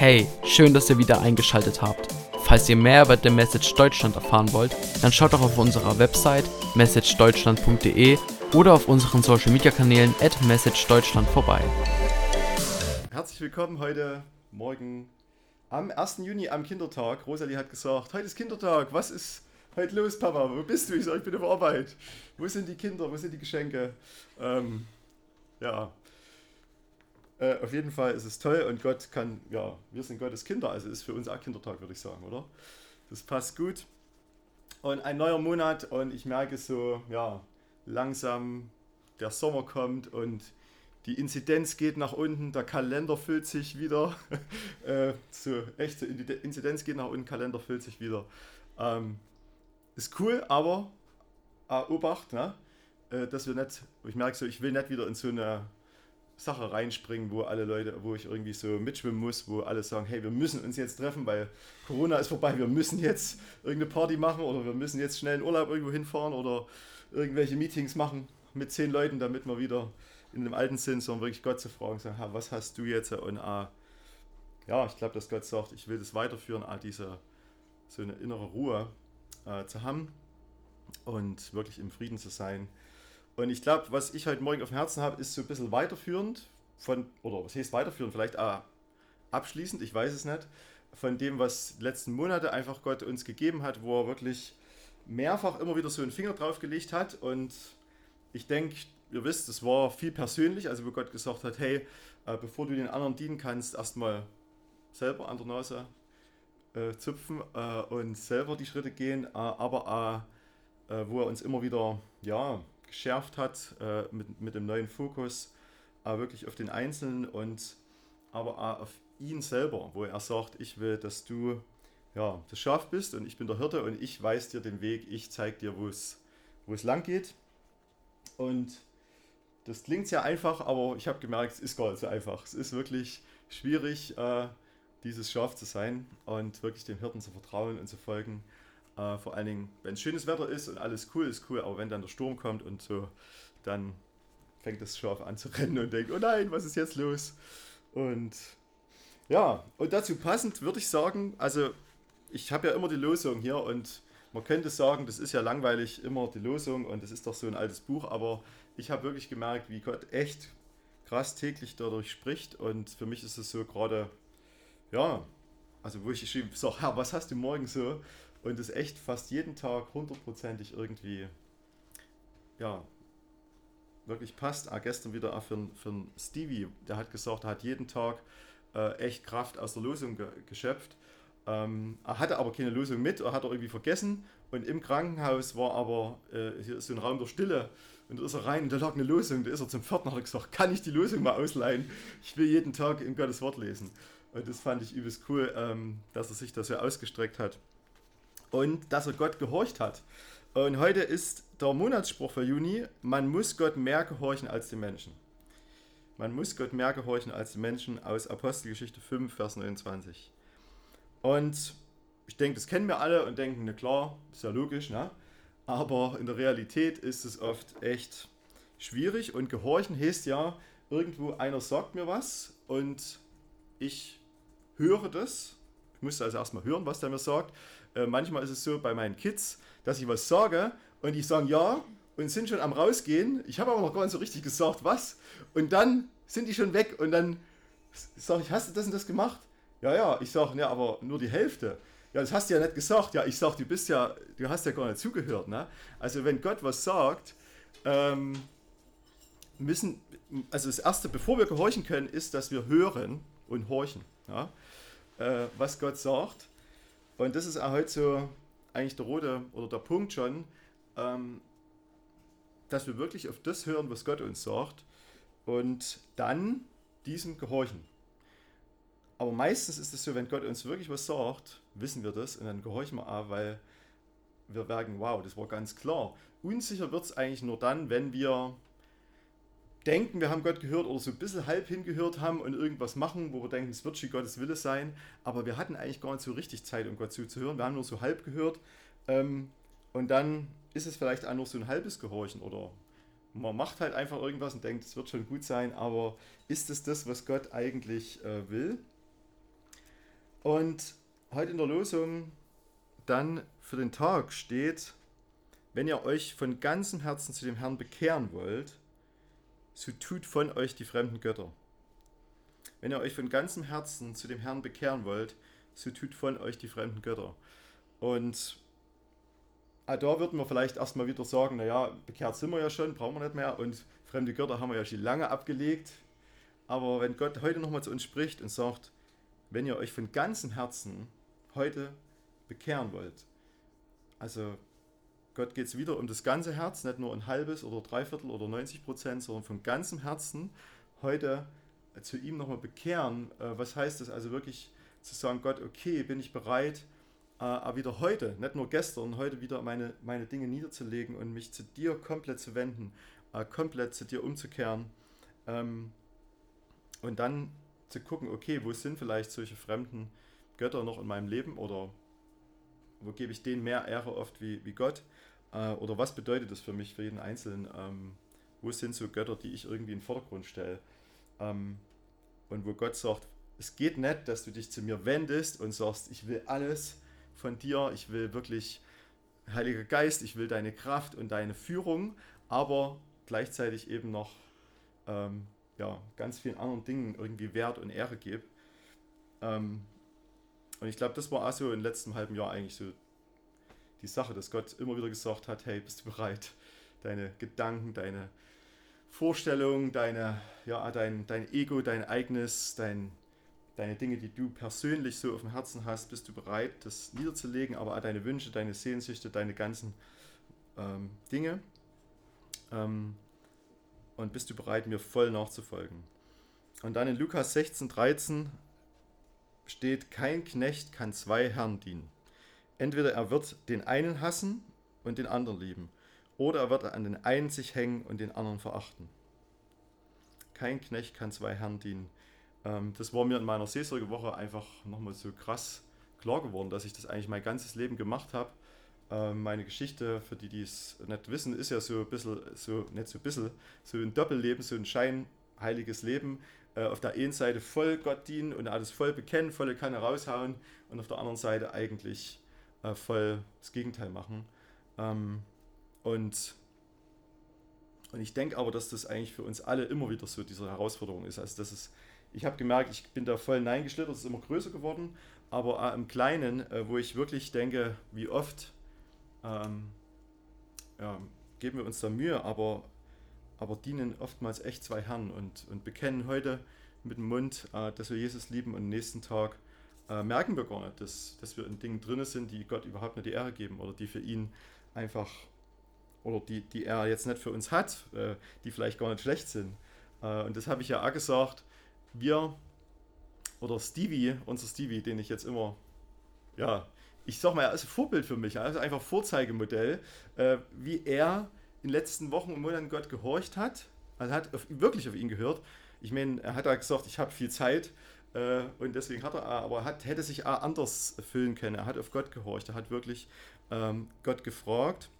Hey, schön, dass ihr wieder eingeschaltet habt. Falls ihr mehr über The Message Deutschland erfahren wollt, dann schaut doch auf unserer Website messagedeutschland.de oder auf unseren Social Media Kanälen at messagedeutschland vorbei. Herzlich willkommen heute Morgen am 1. Juni am Kindertag. Rosalie hat gesagt, heute ist Kindertag, was ist heute los, Papa? Wo bist du? Ich sage, ich bin auf Arbeit. Wo sind die Kinder? Wo sind die Geschenke? Ähm, ja, äh, auf jeden Fall ist es toll und Gott kann, ja, wir sind Gottes Kinder, also ist für uns auch Kindertag, würde ich sagen, oder? Das passt gut. Und ein neuer Monat und ich merke so, ja, langsam der Sommer kommt und die Inzidenz geht nach unten, der Kalender füllt sich wieder. äh, so, echt, die Inzidenz geht nach unten, Kalender füllt sich wieder. Ähm, ist cool, aber äh, Obacht, ne? Äh, dass wir nicht, ich merke so, ich will nicht wieder in so eine Sache reinspringen, wo alle Leute, wo ich irgendwie so mitschwimmen muss, wo alle sagen, hey, wir müssen uns jetzt treffen, weil Corona ist vorbei, wir müssen jetzt irgendeine Party machen oder wir müssen jetzt schnell in Urlaub irgendwo hinfahren oder irgendwelche Meetings machen mit zehn Leuten, damit wir wieder in dem alten Sinn, sondern wirklich Gott zu fragen, sagen, was hast du jetzt? Und ah, ja, ich glaube, dass Gott sagt, ich will das weiterführen, ah, diese so eine innere Ruhe äh, zu haben und wirklich im Frieden zu sein und ich glaube, was ich heute Morgen auf dem Herzen habe, ist so ein bisschen weiterführend von, oder was heißt weiterführend, vielleicht auch abschließend, ich weiß es nicht, von dem, was letzten Monate einfach Gott uns gegeben hat, wo er wirklich mehrfach immer wieder so einen Finger drauf gelegt hat. Und ich denke, ihr wisst, es war viel persönlich, also wo Gott gesagt hat, hey, äh, bevor du den anderen dienen kannst, erstmal selber an der Nase äh, zupfen äh, und selber die Schritte gehen, äh, aber äh, wo er uns immer wieder, ja, geschärft hat äh, mit, mit dem neuen Fokus äh, wirklich auf den Einzelnen und aber auch auf ihn selber, wo er sagt, ich will, dass du ja, das Schaf bist und ich bin der Hirte und ich weiß dir den Weg, ich zeige dir, wo es, wo es lang geht. Und das klingt sehr einfach, aber ich habe gemerkt, es ist gar nicht so einfach. Es ist wirklich schwierig, äh, dieses Schaf zu sein und wirklich dem Hirten zu vertrauen und zu folgen. Äh, vor allen Dingen, wenn es schönes Wetter ist und alles cool ist, cool, aber wenn dann der Sturm kommt und so, dann fängt das Schaf an zu rennen und denkt, oh nein, was ist jetzt los? Und ja, und dazu passend würde ich sagen, also ich habe ja immer die Losung hier und man könnte sagen, das ist ja langweilig, immer die Losung und das ist doch so ein altes Buch, aber ich habe wirklich gemerkt, wie Gott echt krass täglich dadurch spricht und für mich ist es so gerade, ja, also wo ich geschrieben sage, Herr, was hast du morgen so? Und es echt fast jeden Tag hundertprozentig irgendwie, ja, wirklich passt. Ah, gestern wieder auch für, für Stevie, der hat gesagt, er hat jeden Tag äh, echt Kraft aus der Losung ge geschöpft. Ähm, er hatte aber keine Losung mit, er hat er irgendwie vergessen und im Krankenhaus war aber, äh, hier ist so ein Raum der Stille und da ist er rein und da lag eine Losung, da ist er zum Pförtner und hat gesagt, kann ich die Losung mal ausleihen? Ich will jeden Tag in Gottes Wort lesen. Und das fand ich übelst cool, ähm, dass er sich da so ausgestreckt hat und dass er Gott gehorcht hat. Und heute ist der Monatsspruch für Juni, man muss Gott mehr gehorchen als die Menschen. Man muss Gott mehr gehorchen als die Menschen aus Apostelgeschichte 5, Vers 29. Und ich denke, das kennen wir alle und denken, na klar, ist ja logisch, ne? Aber in der Realität ist es oft echt schwierig und gehorchen heißt ja, irgendwo einer sagt mir was und ich höre das. Ich muss also erstmal hören, was der mir sagt. Äh, manchmal ist es so bei meinen Kids, dass ich was sage und die sagen ja und sind schon am rausgehen. Ich habe aber noch gar nicht so richtig gesagt, was. Und dann sind die schon weg und dann sage ich, hast du das und das gemacht? Ja, ja. Ich sage, ja, aber nur die Hälfte. Ja, das hast du ja nicht gesagt. Ja, ich sage, du bist ja, du hast ja gar nicht zugehört. Ne? Also wenn Gott was sagt, ähm, müssen, also das Erste, bevor wir gehorchen können, ist, dass wir hören und horchen, ja? äh, was Gott sagt. Und das ist auch heute so eigentlich der rote oder der Punkt schon, ähm, dass wir wirklich auf das hören, was Gott uns sagt und dann diesem gehorchen. Aber meistens ist es so, wenn Gott uns wirklich was sagt, wissen wir das und dann gehorchen wir auch, weil wir merken, wow, das war ganz klar. Unsicher wird es eigentlich nur dann, wenn wir denken, wir haben Gott gehört oder so ein bisschen halb hingehört haben und irgendwas machen, wo wir denken, es wird schon Gottes Wille sein, aber wir hatten eigentlich gar nicht so richtig Zeit, um Gott zuzuhören. Wir haben nur so halb gehört ähm, und dann ist es vielleicht auch nur so ein halbes Gehorchen oder man macht halt einfach irgendwas und denkt, es wird schon gut sein, aber ist es das, was Gott eigentlich äh, will? Und heute in der Losung dann für den Tag steht, wenn ihr euch von ganzem Herzen zu dem Herrn bekehren wollt, so tut von euch die fremden Götter. Wenn ihr euch von ganzem Herzen zu dem Herrn bekehren wollt, so tut von euch die fremden Götter. Und ah, da würden wir vielleicht erstmal wieder sagen, naja, bekehrt sind wir ja schon, brauchen wir nicht mehr und fremde Götter haben wir ja schon lange abgelegt. Aber wenn Gott heute nochmal zu uns spricht und sagt, wenn ihr euch von ganzem Herzen heute bekehren wollt, also Gott geht es wieder um das ganze Herz, nicht nur ein halbes oder dreiviertel oder 90 Prozent, sondern von ganzem Herzen heute zu ihm nochmal bekehren. Äh, was heißt das also wirklich zu sagen, Gott, okay, bin ich bereit, äh, wieder heute, nicht nur gestern, heute wieder meine, meine Dinge niederzulegen und mich zu dir komplett zu wenden, äh, komplett zu dir umzukehren. Ähm, und dann zu gucken, okay, wo sind vielleicht solche fremden Götter noch in meinem Leben oder wo gebe ich denen mehr Ehre oft wie, wie Gott? Äh, oder was bedeutet das für mich, für jeden Einzelnen? Ähm, wo sind so Götter, die ich irgendwie in den Vordergrund stelle? Ähm, und wo Gott sagt, es geht nicht, dass du dich zu mir wendest und sagst, ich will alles von dir, ich will wirklich, Heiliger Geist, ich will deine Kraft und deine Führung, aber gleichzeitig eben noch ähm, ja, ganz vielen anderen Dingen irgendwie Wert und Ehre gebe. Ähm, und ich glaube, das war auch so im letzten halben Jahr eigentlich so die Sache, dass Gott immer wieder gesagt hat, hey, bist du bereit, deine Gedanken, deine Vorstellungen, deine, ja, dein, dein Ego, dein eigenes, dein, deine Dinge, die du persönlich so auf dem Herzen hast, bist du bereit, das niederzulegen, aber auch deine Wünsche, deine Sehnsüchte, deine ganzen ähm, Dinge. Ähm, und bist du bereit, mir voll nachzufolgen. Und dann in Lukas 16, 13 steht, kein Knecht kann zwei Herren dienen. Entweder er wird den einen hassen und den anderen lieben, oder er wird an den einen sich hängen und den anderen verachten. Kein Knecht kann zwei Herren dienen. Ähm, das war mir in meiner Seelsorgewoche einfach nochmal so krass klar geworden, dass ich das eigentlich mein ganzes Leben gemacht habe. Ähm, meine Geschichte, für die, die es nicht wissen, ist ja so ein bisschen, so, nicht so ein bisschen, so ein Doppelleben, so ein scheinheiliges Leben. Äh, auf der einen Seite voll Gott dienen und alles voll bekennen, volle Kanne raushauen und auf der anderen Seite eigentlich äh, voll das Gegenteil machen. Ähm, und, und ich denke aber, dass das eigentlich für uns alle immer wieder so diese Herausforderung ist. Also das ist, ich habe gemerkt, ich bin da voll hineingeschlittert, es ist immer größer geworden, aber im Kleinen, äh, wo ich wirklich denke, wie oft ähm, ja, geben wir uns da Mühe, aber, aber dienen oftmals echt zwei Herren und, und bekennen heute mit dem Mund, äh, dass wir Jesus lieben und nächsten Tag äh, merken wir gar nicht, dass, dass wir in Dingen drin sind, die Gott überhaupt nicht die Ehre geben oder die für ihn einfach, oder die, die er jetzt nicht für uns hat, äh, die vielleicht gar nicht schlecht sind. Äh, und das habe ich ja auch gesagt, wir, oder Stevie, unser Stevie, den ich jetzt immer, ja, ich sag mal, er ist ein Vorbild für mich, also einfach Vorzeigemodell, äh, wie er in den letzten Wochen und Monaten Gott gehorcht hat, also hat auf, wirklich auf ihn gehört. Ich meine, er hat da gesagt, ich habe viel Zeit, äh, und deswegen hat er, aber hat, hätte sich auch anders füllen können. Er hat auf Gott gehorcht, er hat wirklich ähm, Gott gefragt.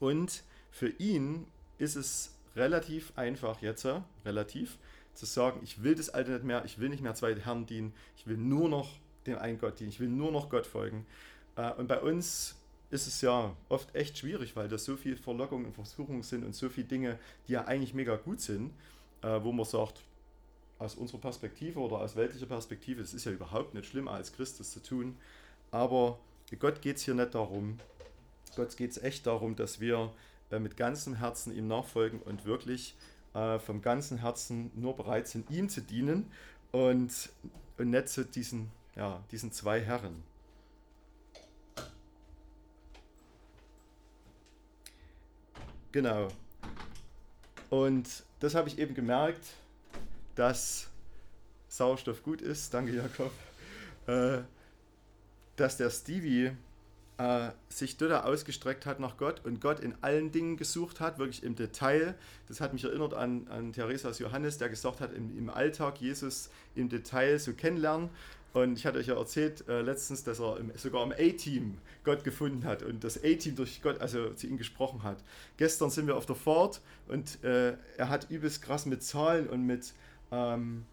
Und für ihn ist es relativ einfach jetzt, äh, relativ, zu sagen, ich will das Alte nicht mehr, ich will nicht mehr zwei Herren dienen, ich will nur noch dem einen Gott dienen, ich will nur noch Gott folgen. Äh, und bei uns ist es ja oft echt schwierig, weil da so viel Verlockungen und Versuchungen sind und so viele Dinge, die ja eigentlich mega gut sind, äh, wo man sagt, aus unserer Perspektive oder aus weltlicher Perspektive, es ist ja überhaupt nicht schlimm, als Christus zu tun, aber Gott geht es hier nicht darum. Gott geht es echt darum, dass wir äh, mit ganzem Herzen ihm nachfolgen und wirklich äh, vom ganzen Herzen nur bereit sind, ihm zu dienen und, und nicht zu diesen, ja, diesen zwei Herren. Genau. Und das habe ich eben gemerkt, dass Sauerstoff gut ist, danke Jakob, äh, dass der Stevie äh, sich dort ausgestreckt hat nach Gott und Gott in allen Dingen gesucht hat, wirklich im Detail. Das hat mich erinnert an, an Theresas Johannes, der gesagt hat, im, im Alltag Jesus im Detail so kennenlernen. Und ich hatte euch ja erzählt äh, letztens, dass er im, sogar im A-Team Gott gefunden hat und das A-Team durch Gott, also zu ihm gesprochen hat. Gestern sind wir auf der Fahrt und äh, er hat übelst krass mit Zahlen und mit ähm,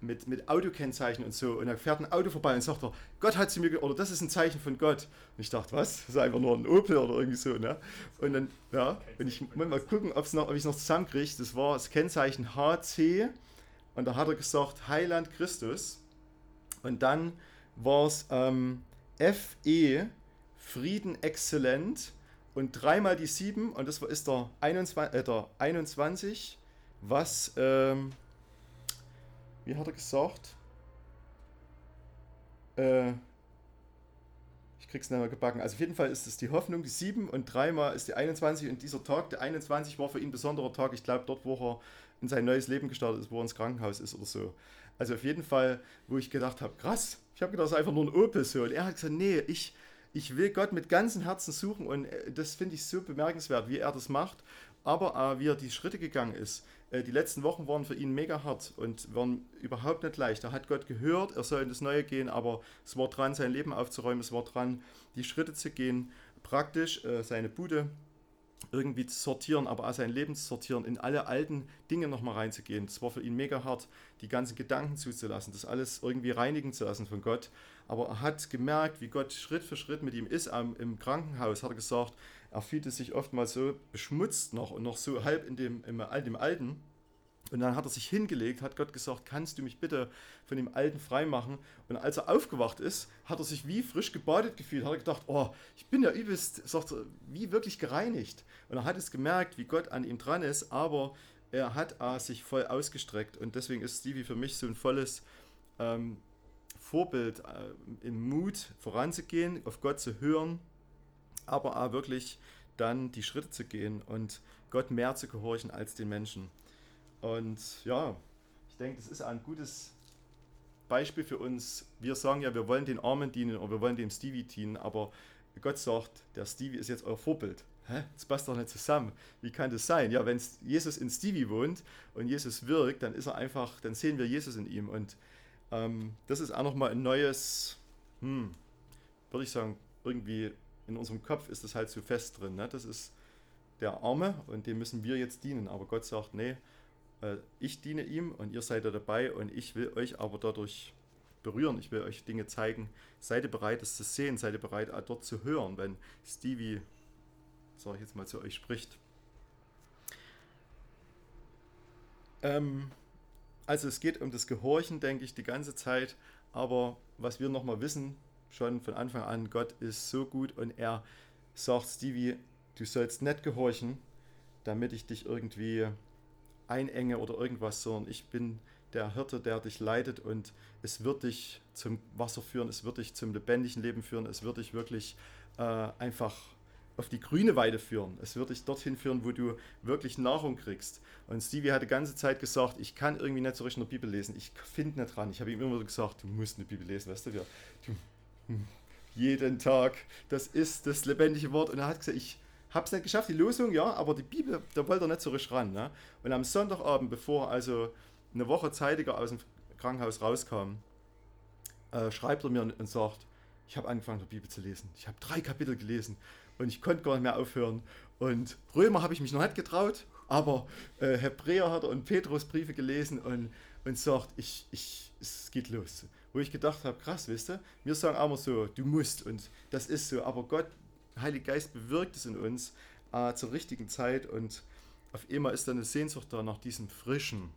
mit, mit Autokennzeichen und so. Und da fährt ein Auto vorbei und sagt er, Gott hat zu mir, oder das ist ein Zeichen von Gott. Und ich dachte, was? Das ist einfach nur ein Opel oder irgendwie so, ne? Und dann, ja, und ich muss mal gucken, ob's noch, ob ich es noch zusammenkriege. Das war das Kennzeichen HC. Und da hat er gesagt, Heiland Christus. Und dann war es ähm, FE, Frieden exzellent. Und dreimal die 7, und das ist der 21, äh, der 21 was, ähm, wie hat er gesagt? Äh, ich krieg's nicht mehr gebacken. Also auf jeden Fall ist es die Hoffnung, die 7 und dreimal ist die 21 und dieser Tag, der 21 war für ihn ein besonderer Tag. Ich glaube, dort, wo er in sein neues Leben gestartet ist, wo er ins Krankenhaus ist oder so. Also auf jeden Fall, wo ich gedacht habe, krass, ich habe gedacht, das ist einfach nur ein Opel so. Und er hat gesagt, nee, ich, ich will Gott mit ganzem Herzen suchen und äh, das finde ich so bemerkenswert, wie er das macht, aber äh, wie er die Schritte gegangen ist. Äh, die letzten Wochen waren für ihn mega hart und waren überhaupt nicht leicht. Er hat Gott gehört, er soll in das Neue gehen, aber es war dran, sein Leben aufzuräumen, es war dran, die Schritte zu gehen, praktisch äh, seine Bude irgendwie zu sortieren, aber auch sein Leben zu sortieren, in alle alten Dinge nochmal reinzugehen. Das war für ihn mega hart, die ganzen Gedanken zuzulassen, das alles irgendwie reinigen zu lassen von Gott. Aber er hat gemerkt, wie Gott Schritt für Schritt mit ihm ist. Im Krankenhaus hat er gesagt, er fühlte sich oftmals so beschmutzt noch und noch so halb in dem, im, dem Alten. Und dann hat er sich hingelegt, hat Gott gesagt, kannst du mich bitte von dem Alten freimachen? Und als er aufgewacht ist, hat er sich wie frisch gebadet gefühlt, hat er gedacht, oh, ich bin ja übelst, sagt er, wie wirklich gereinigt. Und er hat es gemerkt, wie Gott an ihm dran ist, aber er hat äh, sich voll ausgestreckt. Und deswegen ist Stevie für mich so ein volles ähm, Vorbild, äh, im Mut voranzugehen, auf Gott zu hören, aber auch wirklich dann die Schritte zu gehen und Gott mehr zu gehorchen als den Menschen. Und ja, ich denke, das ist ein gutes Beispiel für uns. Wir sagen ja, wir wollen den Armen dienen oder wir wollen dem Stevie dienen, aber Gott sagt, der Stevie ist jetzt euer Vorbild. Hä? Das passt doch nicht zusammen. Wie kann das sein? Ja, wenn Jesus in Stevie wohnt und Jesus wirkt, dann ist er einfach, dann sehen wir Jesus in ihm. Und ähm, das ist auch nochmal ein neues, hm, würde ich sagen, irgendwie in unserem Kopf ist das halt so fest drin. Ne? Das ist der Arme und dem müssen wir jetzt dienen. Aber Gott sagt, nee, äh, ich diene ihm und ihr seid da dabei und ich will euch aber dadurch berühren. Ich will euch Dinge zeigen. Seid ihr bereit, es zu sehen? Seid ihr bereit, dort zu hören, wenn Stevie, sage ich jetzt mal, zu euch spricht? Ähm, also es geht um das Gehorchen, denke ich, die ganze Zeit. Aber was wir nochmal wissen, schon von Anfang an, Gott ist so gut und er sagt, Stevie, du sollst nicht gehorchen, damit ich dich irgendwie einenge oder irgendwas, sondern ich bin der Hirte, der dich leitet und es wird dich zum Wasser führen, es wird dich zum lebendigen Leben führen, es wird dich wirklich äh, einfach auf die grüne Weide führen. Es wird dich dorthin führen, wo du wirklich Nahrung kriegst. Und Stevie hat die ganze Zeit gesagt, ich kann irgendwie nicht so richtig eine Bibel lesen. Ich finde nicht dran. Ich habe ihm immer gesagt, du musst eine Bibel lesen, weißt du, du hm, jeden Tag, das ist das lebendige Wort. Und er hat gesagt, ich habe es nicht geschafft, die Losung, ja, aber die Bibel, da wollte er nicht so richtig ran. Ne? Und am Sonntagabend, bevor also eine Woche zeitiger aus dem Krankenhaus rauskam, äh, schreibt er mir und sagt, ich habe angefangen, die Bibel zu lesen. Ich habe drei Kapitel gelesen und ich konnte gar nicht mehr aufhören. Und Römer habe ich mich noch nicht getraut, aber äh, Hebräer hat er und Petrus Briefe gelesen und, und sagt, ich, ich, es geht los. Wo ich gedacht habe, krass, wisst ihr, wir sagen immer so, du musst und das ist so, aber Gott Heilige Geist bewirkt es in uns äh, zur richtigen Zeit und auf einmal ist dann eine Sehnsucht da nach diesem frischen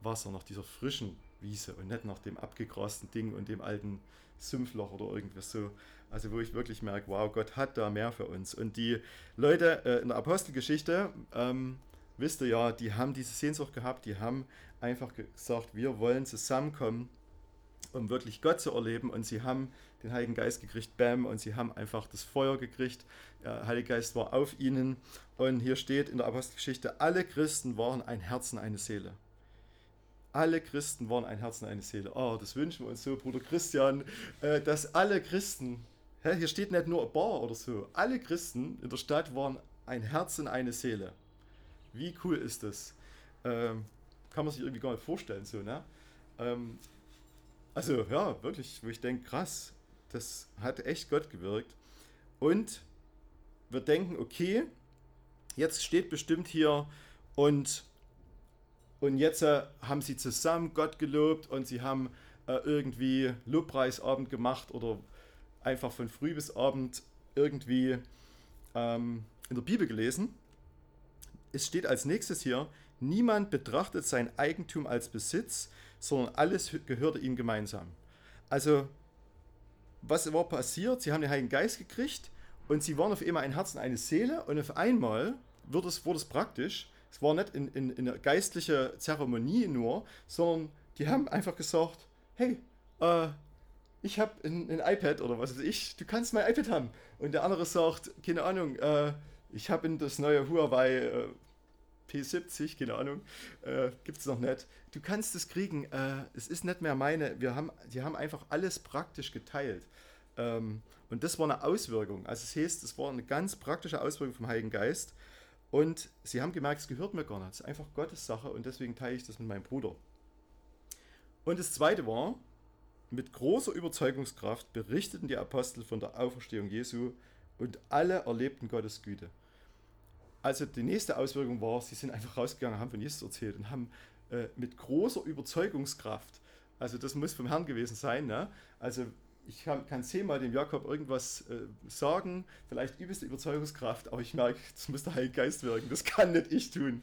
Wasser, nach dieser frischen Wiese und nicht nach dem abgegrasten Ding und dem alten Sümpfloch oder irgendwas so. Also wo ich wirklich merke, wow, Gott hat da mehr für uns. Und die Leute äh, in der Apostelgeschichte, ähm, wisst ihr ja, die haben diese Sehnsucht gehabt, die haben einfach gesagt, wir wollen zusammenkommen um wirklich Gott zu erleben. Und sie haben den Heiligen Geist gekriegt, bam, und sie haben einfach das Feuer gekriegt. Der Heilige Geist war auf ihnen. Und hier steht in der Apostelgeschichte, alle Christen waren ein Herzen, eine Seele. Alle Christen waren ein Herzen, eine Seele. Oh, das wünschen wir uns so, Bruder Christian, äh, dass alle Christen, hier steht nicht nur ein Bar oder so, alle Christen in der Stadt waren ein Herzen, eine Seele. Wie cool ist das? Ähm, kann man sich irgendwie gar nicht vorstellen, so, ne? Also ja, wirklich, wo ich denke, krass, das hat echt Gott gewirkt. Und wir denken, okay, jetzt steht bestimmt hier und Und jetzt äh, haben sie zusammen Gott gelobt und sie haben äh, irgendwie Lobpreisabend gemacht oder einfach von früh bis abend irgendwie ähm, in der Bibel gelesen. Es steht als nächstes hier, niemand betrachtet sein Eigentum als Besitz, sondern alles gehörte ihm gemeinsam. Also, was war passiert? Sie haben den Heiligen Geist gekriegt und sie waren auf einmal ein Herz und eine Seele und auf einmal wurde es, wurde es praktisch es war nicht in, in, in einer geistlichen Zeremonie nur, sondern die haben einfach gesagt, hey, äh, ich habe ein, ein, iPad oder was weiß ich, du kannst mein iPad haben. Und der andere sagt, keine Ahnung, äh, ich habe das neue Huawei äh, P70, keine Ahnung, äh, gibt es noch nicht. Du kannst es kriegen, äh, es ist nicht mehr meine, wir haben, die haben einfach alles praktisch geteilt. Ähm, und das war eine Auswirkung. Also es heißt, es war eine ganz praktische Auswirkung vom Heiligen Geist. Und sie haben gemerkt, es gehört mir gar nicht. Es ist einfach Gottes Sache und deswegen teile ich das mit meinem Bruder. Und das zweite war, mit großer Überzeugungskraft berichteten die Apostel von der Auferstehung Jesu und alle erlebten Gottes Güte. Also die nächste Auswirkung war, sie sind einfach rausgegangen, haben von Jesus erzählt und haben äh, mit großer Überzeugungskraft, also das muss vom Herrn gewesen sein, ne? also ich kann, zehnmal dem Jakob irgendwas äh, sagen, vielleicht übelste Überzeugungskraft, aber ich merke, das muss der Heilige Geist wirken, das kann nicht ich tun.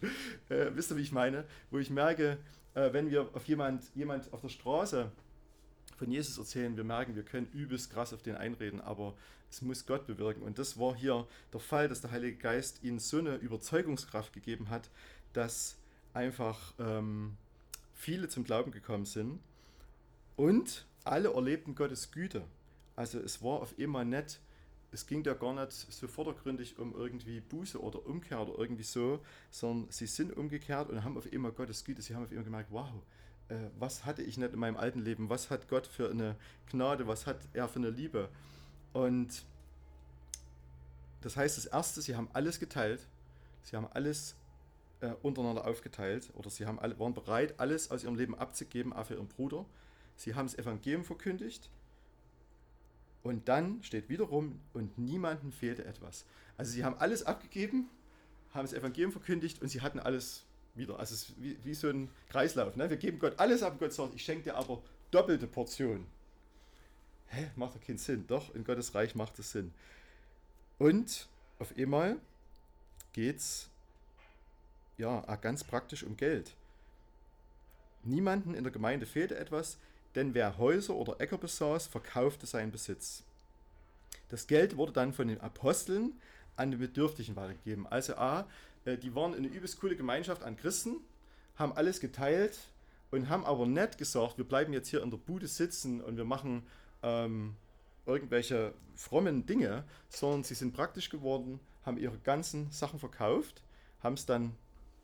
Äh, wisst ihr, wie ich meine? Wo ich merke, äh, wenn wir auf jemand, jemand auf der Straße von Jesus erzählen, wir merken, wir können übelst krass auf den einreden, aber es muss Gott bewirken. Und das war hier der Fall, dass der Heilige Geist ihnen so eine Überzeugungskraft gegeben hat, dass einfach ähm, viele zum Glauben gekommen sind. Und alle erlebten Gottes Güte. Also es war auf einmal nett, es ging da gar nicht so vordergründig um irgendwie Buße oder Umkehr oder irgendwie so, sondern sie sind umgekehrt und haben auf einmal Gottes Güte. Sie haben auf einmal gemerkt, wow, äh, was hatte ich nicht in meinem alten Leben? Was hat Gott für eine Gnade? Was hat er für eine Liebe? Und das heißt, das Erste, sie haben alles geteilt. Sie haben alles äh, untereinander aufgeteilt oder sie haben alle, waren bereit, alles aus ihrem Leben abzugeben, auch für ihren Bruder. Sie haben das Evangelium verkündigt und dann steht wiederum, und niemandem fehlte etwas. Also sie haben alles abgegeben, haben das Evangelium verkündigt und sie hatten alles wieder. Also es ist wie, wie so ein Kreislauf. Ne? Wir geben Gott alles ab Gott sagt, ich schenke dir aber doppelte Portionen. Hä? Macht doch keinen Sinn. Doch, in Gottes Reich macht es Sinn. Und auf einmal geht es ja ganz praktisch um Geld. Niemanden in der Gemeinde fehlte etwas, denn wer Häuser oder Äcker besaß, verkaufte seinen Besitz. Das Geld wurde dann von den Aposteln an die Bedürftigen weitergegeben. Also A, äh, die waren eine übelst coole Gemeinschaft an Christen, haben alles geteilt und haben aber nicht gesagt, wir bleiben jetzt hier in der Bude sitzen und wir machen ähm, irgendwelche frommen Dinge, sondern sie sind praktisch geworden, haben ihre ganzen Sachen verkauft, haben es dann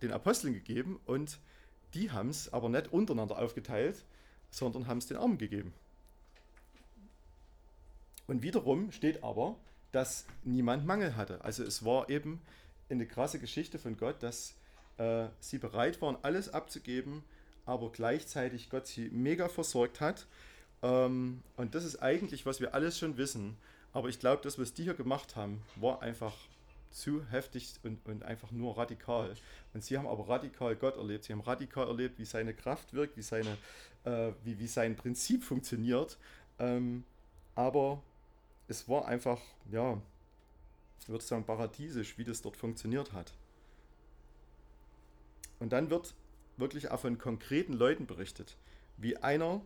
den Aposteln gegeben und die haben es aber nicht untereinander aufgeteilt, sondern haben es den Armen gegeben. Und wiederum steht aber, dass niemand Mangel hatte. Also es war eben eine krasse Geschichte von Gott, dass äh, sie bereit waren, alles abzugeben, aber gleichzeitig Gott sie mega versorgt hat. Ähm, und das ist eigentlich, was wir alles schon wissen. Aber ich glaube, das, was die hier gemacht haben, war einfach zu heftig und, und einfach nur radikal. Und sie haben aber radikal Gott erlebt. Sie haben radikal erlebt, wie seine Kraft wirkt, wie, seine, äh, wie, wie sein Prinzip funktioniert. Ähm, aber es war einfach, ja, ich würde sagen, paradiesisch, wie das dort funktioniert hat. Und dann wird wirklich auch von konkreten Leuten berichtet, wie einer,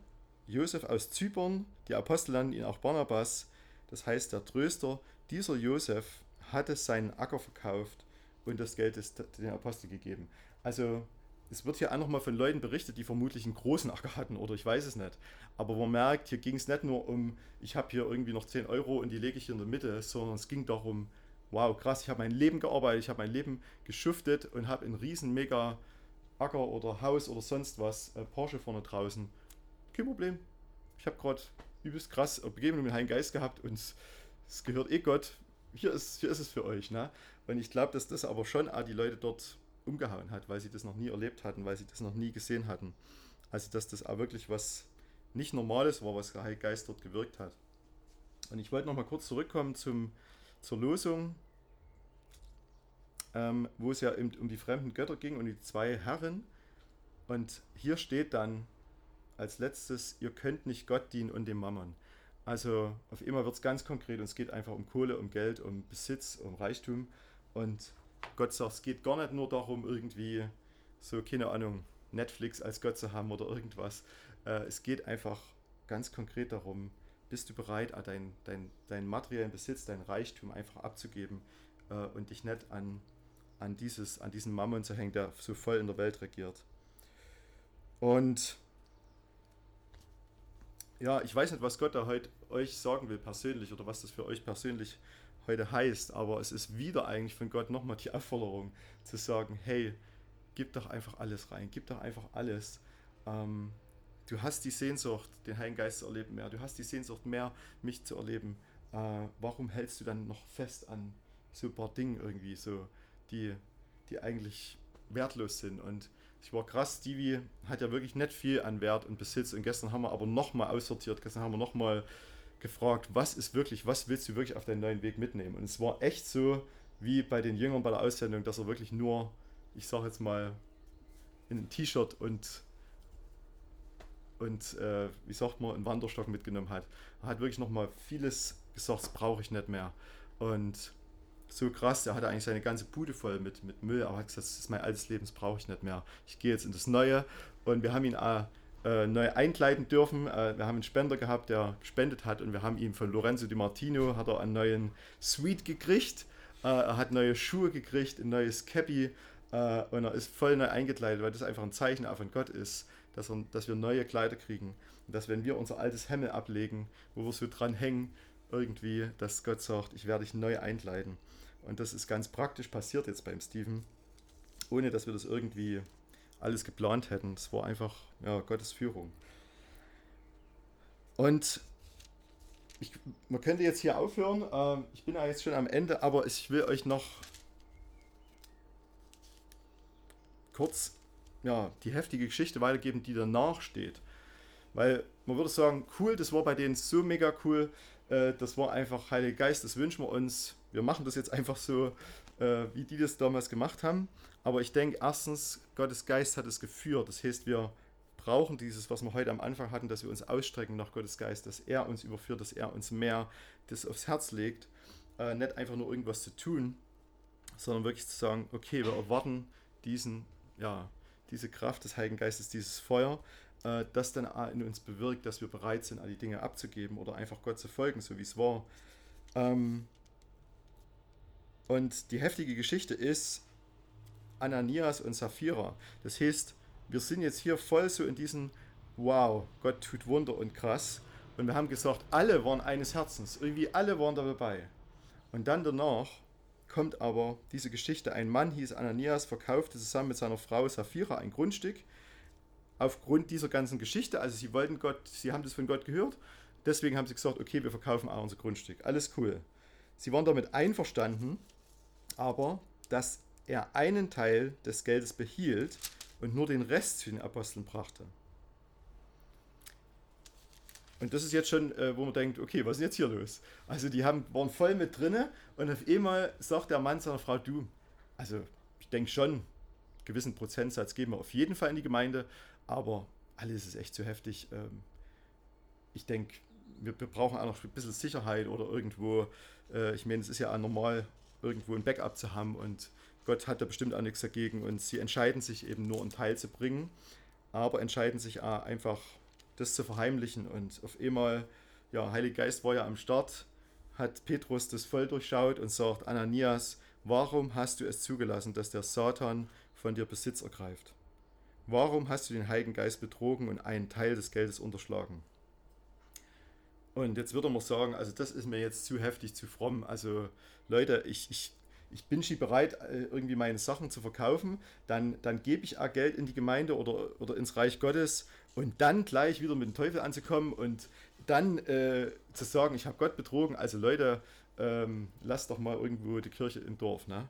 Josef aus Zypern, die Apostel nannten ihn auch Barnabas, das heißt der Tröster, dieser Josef hatte seinen Acker verkauft und das Geld ist den Apostel gegeben. Also es wird hier auch nochmal von Leuten berichtet, die vermutlich einen großen Acker hatten oder ich weiß es nicht. Aber man merkt, hier ging es nicht nur um, ich habe hier irgendwie noch 10 Euro und die lege ich hier in der Mitte, sondern es ging darum, wow, krass, ich habe mein Leben gearbeitet, ich habe mein Leben geschuftet und habe einen riesen mega Acker oder Haus oder sonst was, äh, Porsche vorne draußen. Kein Problem. Ich habe gerade übelst krass Begegnung mit dem Heiligen Geist gehabt und es gehört eh Gott hier ist, hier ist es für euch. Ne? Und ich glaube, dass das aber schon auch die Leute dort umgehauen hat, weil sie das noch nie erlebt hatten, weil sie das noch nie gesehen hatten. Also, dass das auch wirklich was nicht Normales war, was der Heilige Geist dort gewirkt hat. Und ich wollte noch mal kurz zurückkommen zum, zur Losung, ähm, wo es ja um, um die fremden Götter ging und die zwei Herren. Und hier steht dann als letztes, ihr könnt nicht Gott dienen und dem Mammon. Also auf immer wird es ganz konkret und es geht einfach um Kohle, um Geld, um Besitz, um Reichtum. Und Gott sagt, es geht gar nicht nur darum, irgendwie so, keine Ahnung, Netflix als Gott zu haben oder irgendwas. Äh, es geht einfach ganz konkret darum, bist du bereit, deinen dein, dein materiellen Besitz, dein Reichtum einfach abzugeben äh, und dich nicht an, an, dieses, an diesen Mammon zu hängen, der so voll in der Welt regiert. Und ja, ich weiß nicht, was Gott da heute euch sagen will persönlich oder was das für euch persönlich heute heißt, aber es ist wieder eigentlich von Gott nochmal die Aufforderung zu sagen, hey, gib doch einfach alles rein, gib doch einfach alles. Ähm, du hast die Sehnsucht, den Heiligen Geist zu erleben mehr, du hast die Sehnsucht mehr, mich zu erleben. Äh, warum hältst du dann noch fest an so ein paar Dingen irgendwie, so, die, die eigentlich wertlos sind und ich war krass, Stevie hat ja wirklich nicht viel an Wert und Besitz und gestern haben wir aber nochmal aussortiert, gestern haben wir nochmal gefragt, was ist wirklich, was willst du wirklich auf deinen neuen Weg mitnehmen? Und es war echt so, wie bei den Jüngern bei der Aussendung, dass er wirklich nur, ich sag jetzt mal, ein T-Shirt und und äh, wie sagt man, einen Wanderstock mitgenommen hat. Er hat wirklich nochmal vieles gesagt, das brauche ich nicht mehr. Und so krass, er hatte eigentlich seine ganze Bude voll mit, mit Müll, aber hat gesagt, das ist mein altes Leben, das brauche ich nicht mehr. Ich gehe jetzt in das Neue und wir haben ihn auch äh, neu einkleiden dürfen. Äh, wir haben einen Spender gehabt, der gespendet hat und wir haben ihm von Lorenzo Di Martino hat er einen neuen Suite gekriegt. Äh, er hat neue Schuhe gekriegt, ein neues Cappy äh, und er ist voll neu eingekleidet, weil das einfach ein Zeichen von Gott ist, dass, er, dass wir neue Kleider kriegen. Und dass wenn wir unser altes Hemmel ablegen, wo wir so dran hängen, irgendwie, dass Gott sagt, ich werde dich neu einkleiden. Und das ist ganz praktisch passiert jetzt beim Steven, ohne dass wir das irgendwie alles geplant hätten. Es war einfach ja, Gottes Führung. Und ich, man könnte jetzt hier aufhören. Ähm, ich bin ja jetzt schon am Ende, aber ich will euch noch kurz ja, die heftige Geschichte weitergeben, die danach steht. Weil man würde sagen, cool, das war bei denen so mega cool. Äh, das war einfach Heilige Geist, das wünschen wir uns. Wir machen das jetzt einfach so, äh, wie die das damals gemacht haben. Aber ich denke, erstens, Gottes Geist hat es geführt. Das heißt, wir brauchen dieses, was wir heute am Anfang hatten, dass wir uns ausstrecken nach Gottes Geist, dass er uns überführt, dass er uns mehr das aufs Herz legt. Äh, nicht einfach nur irgendwas zu tun, sondern wirklich zu sagen, okay, wir erwarten diesen, ja, diese Kraft des Heiligen Geistes, dieses Feuer, äh, das dann in uns bewirkt, dass wir bereit sind, all die Dinge abzugeben oder einfach Gott zu folgen, so wie es war. Ähm, und die heftige Geschichte ist Ananias und Sapphira. Das heißt, wir sind jetzt hier voll so in diesem Wow, Gott tut Wunder und krass. Und wir haben gesagt, alle waren eines Herzens. Irgendwie alle waren da dabei. Und dann danach kommt aber diese Geschichte. Ein Mann hieß Ananias, verkaufte zusammen mit seiner Frau Sapphira ein Grundstück aufgrund dieser ganzen Geschichte, also sie wollten Gott, sie haben das von Gott gehört, deswegen haben sie gesagt, okay, wir verkaufen auch unser Grundstück. Alles cool. Sie waren damit einverstanden, aber dass er einen Teil des Geldes behielt und nur den Rest zu den Aposteln brachte. Und das ist jetzt schon, äh, wo man denkt, okay, was ist jetzt hier los? Also die haben, waren voll mit drinne und auf einmal sagt der Mann seiner Frau, du, also ich denke schon, gewissen Prozentsatz geben wir auf jeden Fall in die Gemeinde, aber alles ist echt zu heftig. Ähm, ich denke, wir, wir, brauchen auch noch ein bisschen Sicherheit oder irgendwo, äh, ich meine, es ist ja auch normal, irgendwo ein Backup zu haben und Gott hat da bestimmt auch nichts dagegen und sie entscheiden sich eben nur einen Teil zu bringen, aber entscheiden sich auch einfach das zu verheimlichen und auf einmal, ja, Heiliger Geist war ja am Start, hat Petrus das voll durchschaut und sagt, Ananias, warum hast du es zugelassen, dass der Satan von dir Besitz ergreift? Warum hast du den Heiligen Geist betrogen und einen Teil des Geldes unterschlagen? Und jetzt würde man sagen, also das ist mir jetzt zu heftig, zu fromm. Also Leute, ich, ich, ich bin schon bereit, äh, irgendwie meine Sachen zu verkaufen. Dann, dann gebe ich auch Geld in die Gemeinde oder, oder ins Reich Gottes und dann gleich wieder mit dem Teufel anzukommen und dann äh, zu sagen, ich habe Gott betrogen. Also Leute, ähm, lasst doch mal irgendwo die Kirche im Dorf. Ne?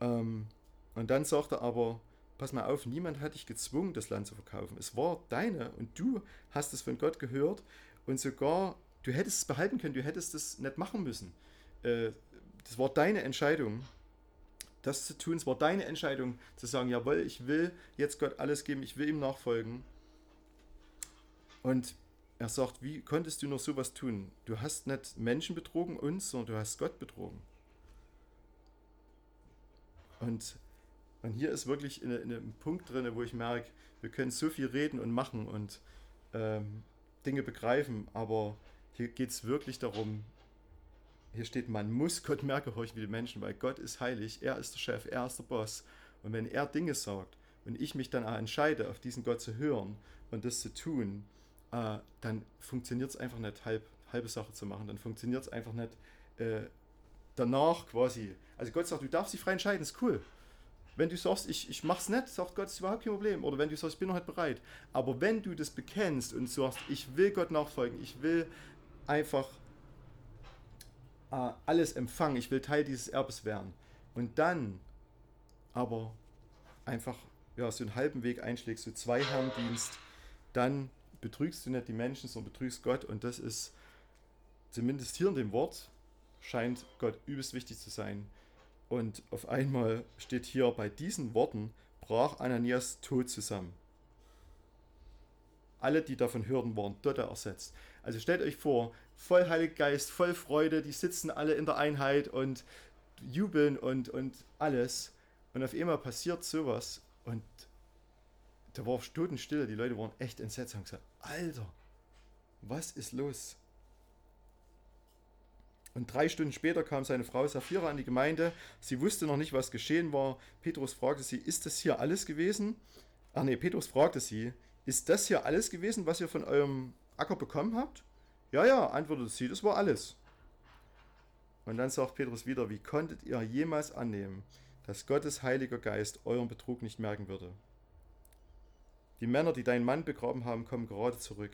Ähm, und dann sagt er aber, pass mal auf, niemand hat dich gezwungen, das Land zu verkaufen. Es war deine und du hast es von Gott gehört und sogar, du hättest es behalten können, du hättest es nicht machen müssen. Äh, das war deine Entscheidung. das zu tun. Es war deine Entscheidung zu sagen, jawohl, ich will jetzt Gott alles geben, ich will ihm nachfolgen. Und er sagt, wie konntest du noch sowas tun? Du hast nicht Menschen betrogen, uns, sondern du hast Gott betrogen. Und, und hier ist wirklich in, in einem Punkt drin, wo ich merke, wir können so viel reden und machen und ähm, Dinge begreifen, aber hier geht es wirklich darum, hier steht, man muss Gott mehr gehorchen wie die Menschen, weil Gott ist heilig, er ist der Chef, er ist der Boss. Und wenn er Dinge sagt und ich mich dann auch entscheide, auf diesen Gott zu hören und das zu tun, äh, dann funktioniert es einfach nicht, halb, halbe Sache zu machen. Dann funktioniert es einfach nicht äh, danach quasi. Also Gott sagt, du darfst dich frei entscheiden, ist cool. Wenn du sagst, ich, ich mach's nicht, sagt Gott, ist überhaupt kein Problem. Oder wenn du sagst, ich bin noch nicht bereit. Aber wenn du das bekennst und sagst, ich will Gott nachfolgen, ich will einfach äh, alles empfangen, ich will Teil dieses Erbes werden. Und dann aber einfach ja, so einen halben Weg einschlägst, so zwei Herrendienst, dann betrügst du nicht die Menschen, sondern betrügst Gott. Und das ist zumindest hier in dem Wort, scheint Gott übelst wichtig zu sein. Und auf einmal steht hier bei diesen Worten, brach Ananias tot zusammen. Alle, die davon hörten, waren total ersetzt. Also stellt euch vor, voll Heiliger voll Freude, die sitzen alle in der Einheit und jubeln und, und alles. Und auf einmal passiert sowas und da war Stutenstille, die Leute waren echt entsetzt und haben gesagt, Alter, was ist los? Und drei Stunden später kam seine Frau Sapphira an die Gemeinde. Sie wusste noch nicht, was geschehen war. Petrus fragte sie, ist das hier alles gewesen? Ach nee, Petrus fragte sie, ist das hier alles gewesen, was ihr von eurem Acker bekommen habt? Ja, ja, antwortete sie, das war alles. Und dann sagt Petrus wieder, wie konntet ihr jemals annehmen, dass Gottes Heiliger Geist euren Betrug nicht merken würde? Die Männer, die deinen Mann begraben haben, kommen gerade zurück.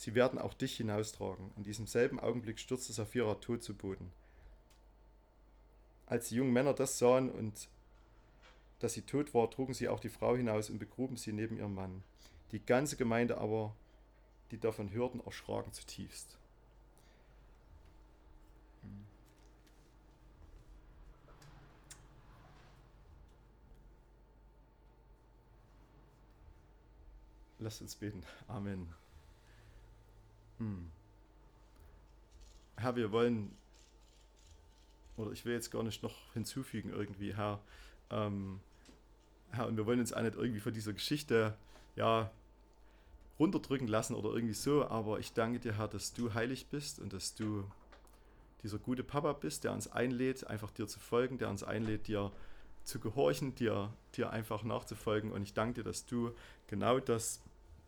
Sie werden auch dich hinaustragen. In diesem selben Augenblick stürzte Sapphira tot zu Boden. Als die jungen Männer das sahen und dass sie tot war, trugen sie auch die Frau hinaus und begruben sie neben ihrem Mann. Die ganze Gemeinde aber, die davon hörten, erschraken zutiefst. Lasst uns beten. Amen. Hm. Herr, wir wollen, oder ich will jetzt gar nicht noch hinzufügen irgendwie, Herr, ähm, Herr, und wir wollen uns auch nicht irgendwie von dieser Geschichte, ja, runterdrücken lassen oder irgendwie so, aber ich danke dir, Herr, dass du heilig bist und dass du dieser gute Papa bist, der uns einlädt, einfach dir zu folgen, der uns einlädt, dir zu gehorchen, dir, dir einfach nachzufolgen. Und ich danke dir, dass du genau das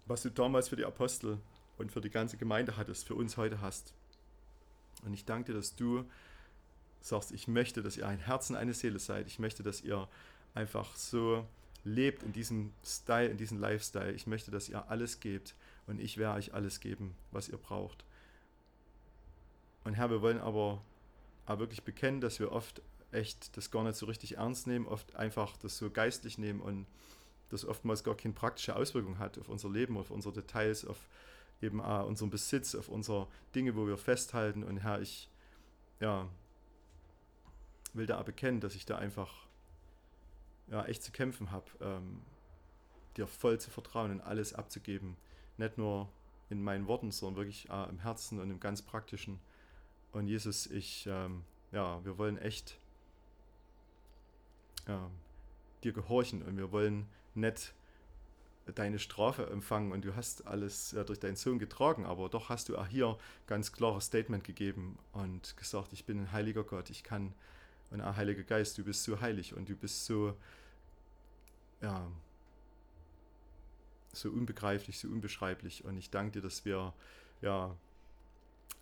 was du damals für die Apostel und für die ganze Gemeinde hattest, für uns heute hast. Und ich danke dir, dass du sagst, ich möchte, dass ihr ein Herz und eine Seele seid. Ich möchte, dass ihr einfach so lebt in diesem Style, in diesem Lifestyle. Ich möchte, dass ihr alles gebt und ich werde euch alles geben, was ihr braucht. Und Herr, wir wollen aber auch wirklich bekennen, dass wir oft echt das gar nicht so richtig ernst nehmen, oft einfach das so geistlich nehmen und das oftmals gar keine praktische Auswirkung hat auf unser Leben, auf unsere Details, auf eben auch unseren Besitz, auf unsere Dinge, wo wir festhalten. Und Herr, ich ja, will da bekennen, dass ich da einfach ja, echt zu kämpfen habe, ähm, dir voll zu vertrauen und alles abzugeben. Nicht nur in meinen Worten, sondern wirklich auch im Herzen und im ganz Praktischen. Und Jesus, ich, ähm, ja, wir wollen echt ja, dir gehorchen und wir wollen nicht deine Strafe empfangen und du hast alles ja, durch deinen Sohn getragen, aber doch hast du auch hier ganz klares Statement gegeben und gesagt, ich bin ein heiliger Gott, ich kann, und ein heiliger Geist, du bist so heilig und du bist so, ja, so unbegreiflich, so unbeschreiblich und ich danke dir, dass wir, ja,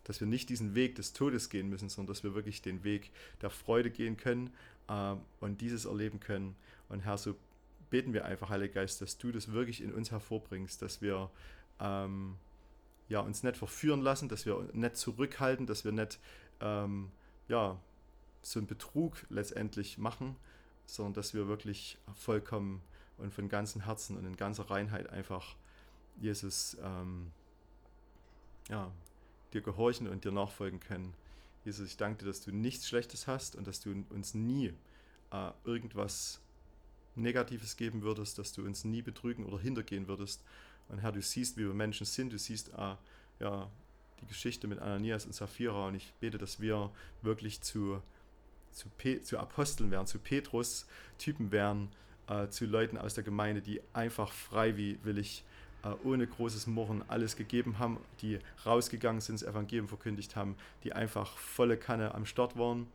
dass wir nicht diesen Weg des Todes gehen müssen, sondern dass wir wirklich den Weg der Freude gehen können äh, und dieses erleben können. Und Herr, so beten wir einfach, Heiliger Geist, dass du das wirklich in uns hervorbringst, dass wir ähm, ja, uns nicht verführen lassen, dass wir nicht zurückhalten, dass wir nicht ähm, ja, so einen Betrug letztendlich machen, sondern dass wir wirklich vollkommen und von ganzem Herzen und in ganzer Reinheit einfach Jesus ähm, ja, dir gehorchen und dir nachfolgen können. Jesus, ich danke dir, dass du nichts Schlechtes hast und dass du uns nie äh, irgendwas Negatives geben würdest, dass du uns nie betrügen oder hintergehen würdest. Und Herr, du siehst, wie wir Menschen sind, du siehst äh, ja, die Geschichte mit Ananias und Sapphira und ich bete, dass wir wirklich zu, zu, zu Aposteln werden, zu Petrus-Typen werden, äh, zu Leuten aus der Gemeinde, die einfach freiwillig äh, ohne großes Murren alles gegeben haben, die rausgegangen sind, das Evangelium verkündigt haben, die einfach volle Kanne am Start waren.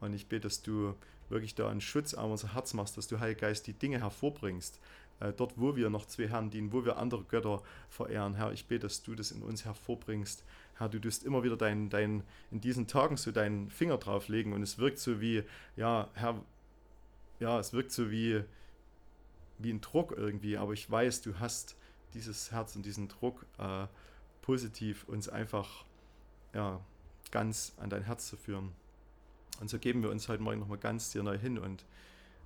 Und ich bete, dass du wirklich da einen Schutz an unser Herz machst, dass du, Heiliger Geist, die Dinge hervorbringst, äh, dort, wo wir noch zwei Herren dienen, wo wir andere Götter verehren. Herr, ich bete, dass du das in uns hervorbringst. Herr, du tust immer wieder dein, dein, in diesen Tagen so deinen Finger drauflegen und es wirkt so wie, ja, Herr, ja, es wirkt so wie, wie ein Druck irgendwie, aber ich weiß, du hast dieses Herz und diesen Druck äh, positiv uns einfach ja, ganz an dein Herz zu führen. Und so geben wir uns heute Morgen nochmal ganz dir neu hin und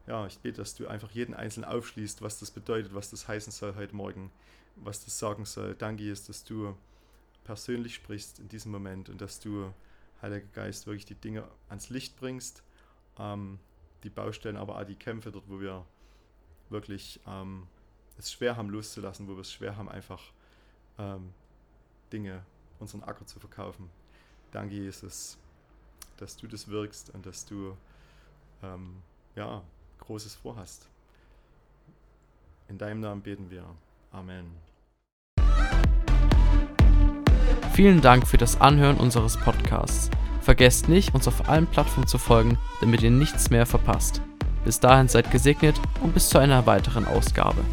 ja, ich bete, dass du einfach jeden Einzelnen aufschließt, was das bedeutet, was das heißen soll heute Morgen, was das sagen soll. Danke, Jesus, dass du persönlich sprichst in diesem Moment und dass du, Heiliger Geist, wirklich die Dinge ans Licht bringst, ähm, die Baustellen, aber auch die Kämpfe dort, wo wir wirklich ähm, es schwer haben loszulassen, wo wir es schwer haben, einfach ähm, Dinge, unseren Acker zu verkaufen. Danke, Jesus, dass du das wirkst und dass du ähm, ja, Großes vorhast. In deinem Namen beten wir. Amen. Vielen Dank für das Anhören unseres Podcasts. Vergesst nicht, uns auf allen Plattformen zu folgen, damit ihr nichts mehr verpasst. Bis dahin seid gesegnet und bis zu einer weiteren Ausgabe.